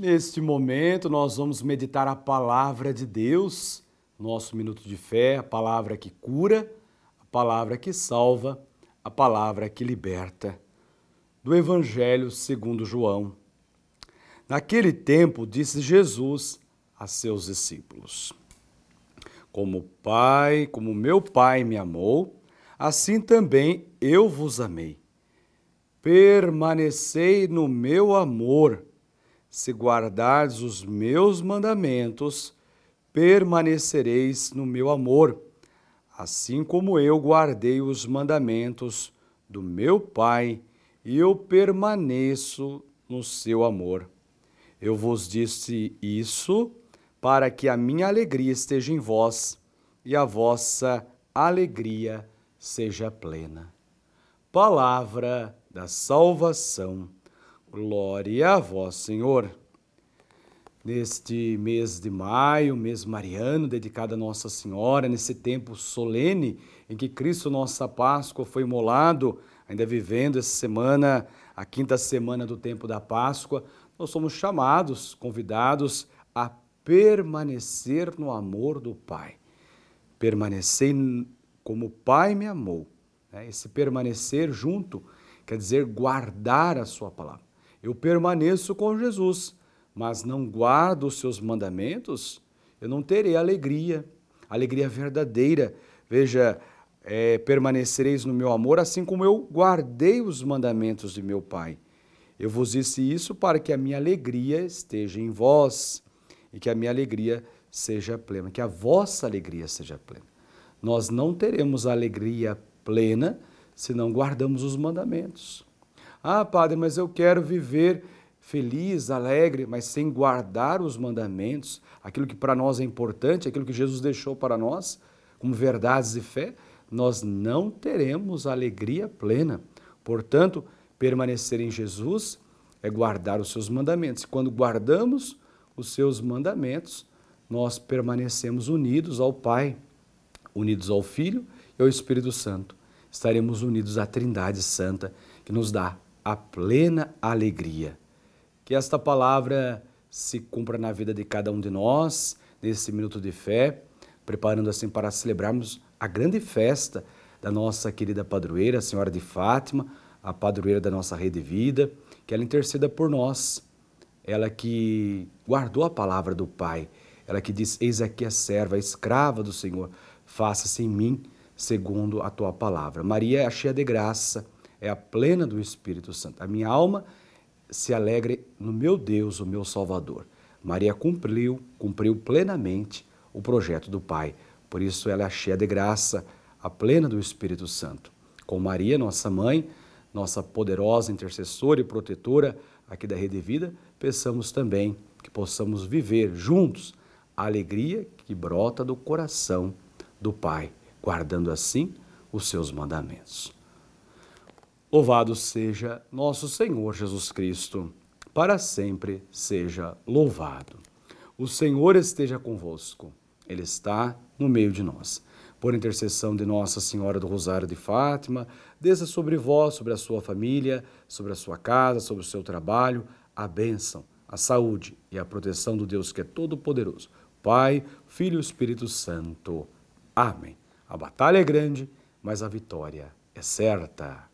Neste momento, nós vamos meditar a palavra de Deus, nosso minuto de fé, a palavra que cura, a palavra que salva, a palavra que liberta. Do Evangelho segundo João. Naquele tempo, disse Jesus a seus discípulos: Como Pai, como meu Pai me amou, assim também eu vos amei. Permanecei no meu amor se guardardes os meus mandamentos, permanecereis no meu amor, assim como eu guardei os mandamentos do meu Pai e eu permaneço no seu amor. Eu vos disse isso para que a minha alegria esteja em vós e a vossa alegria seja plena. Palavra da salvação. Glória a vós, Senhor. Neste mês de maio, mês mariano, dedicado a Nossa Senhora, nesse tempo solene em que Cristo, nossa Páscoa, foi molado, ainda vivendo essa semana, a quinta semana do tempo da Páscoa, nós somos chamados, convidados a permanecer no amor do Pai. Permanecer como o Pai me amou. Né? Esse permanecer junto quer dizer guardar a Sua palavra. Eu permaneço com Jesus, mas não guardo os seus mandamentos, eu não terei alegria, alegria verdadeira. Veja, é, permanecereis no meu amor, assim como eu guardei os mandamentos de meu Pai. Eu vos disse isso para que a minha alegria esteja em vós e que a minha alegria seja plena, que a vossa alegria seja plena. Nós não teremos alegria plena se não guardamos os mandamentos. Ah, padre, mas eu quero viver feliz, alegre, mas sem guardar os mandamentos, aquilo que para nós é importante, aquilo que Jesus deixou para nós, como verdades e fé, nós não teremos alegria plena. Portanto, permanecer em Jesus é guardar os seus mandamentos. E quando guardamos os seus mandamentos, nós permanecemos unidos ao Pai, unidos ao Filho e ao Espírito Santo. Estaremos unidos à Trindade Santa, que nos dá a plena alegria. Que esta palavra se cumpra na vida de cada um de nós, nesse minuto de fé, preparando assim para celebrarmos a grande festa da nossa querida padroeira, a Senhora de Fátima, a padroeira da nossa rede de vida, que ela interceda por nós. Ela que guardou a palavra do Pai, ela que diz: Eis aqui a serva, a escrava do Senhor, faça-se em mim segundo a tua palavra. Maria é cheia de graça é a plena do Espírito Santo. A minha alma se alegre no meu Deus, o meu Salvador. Maria cumpriu, cumpriu plenamente o projeto do Pai. Por isso ela é cheia de graça, a plena do Espírito Santo. Com Maria, nossa mãe, nossa poderosa intercessora e protetora aqui da Rede Vida, peçamos também que possamos viver juntos a alegria que brota do coração do Pai, guardando assim os seus mandamentos. Louvado seja nosso Senhor Jesus Cristo, para sempre seja louvado. O Senhor esteja convosco, Ele está no meio de nós. Por intercessão de Nossa Senhora do Rosário de Fátima, desça sobre vós, sobre a sua família, sobre a sua casa, sobre o seu trabalho, a bênção, a saúde e a proteção do Deus que é todo-poderoso. Pai, Filho e Espírito Santo. Amém. A batalha é grande, mas a vitória é certa.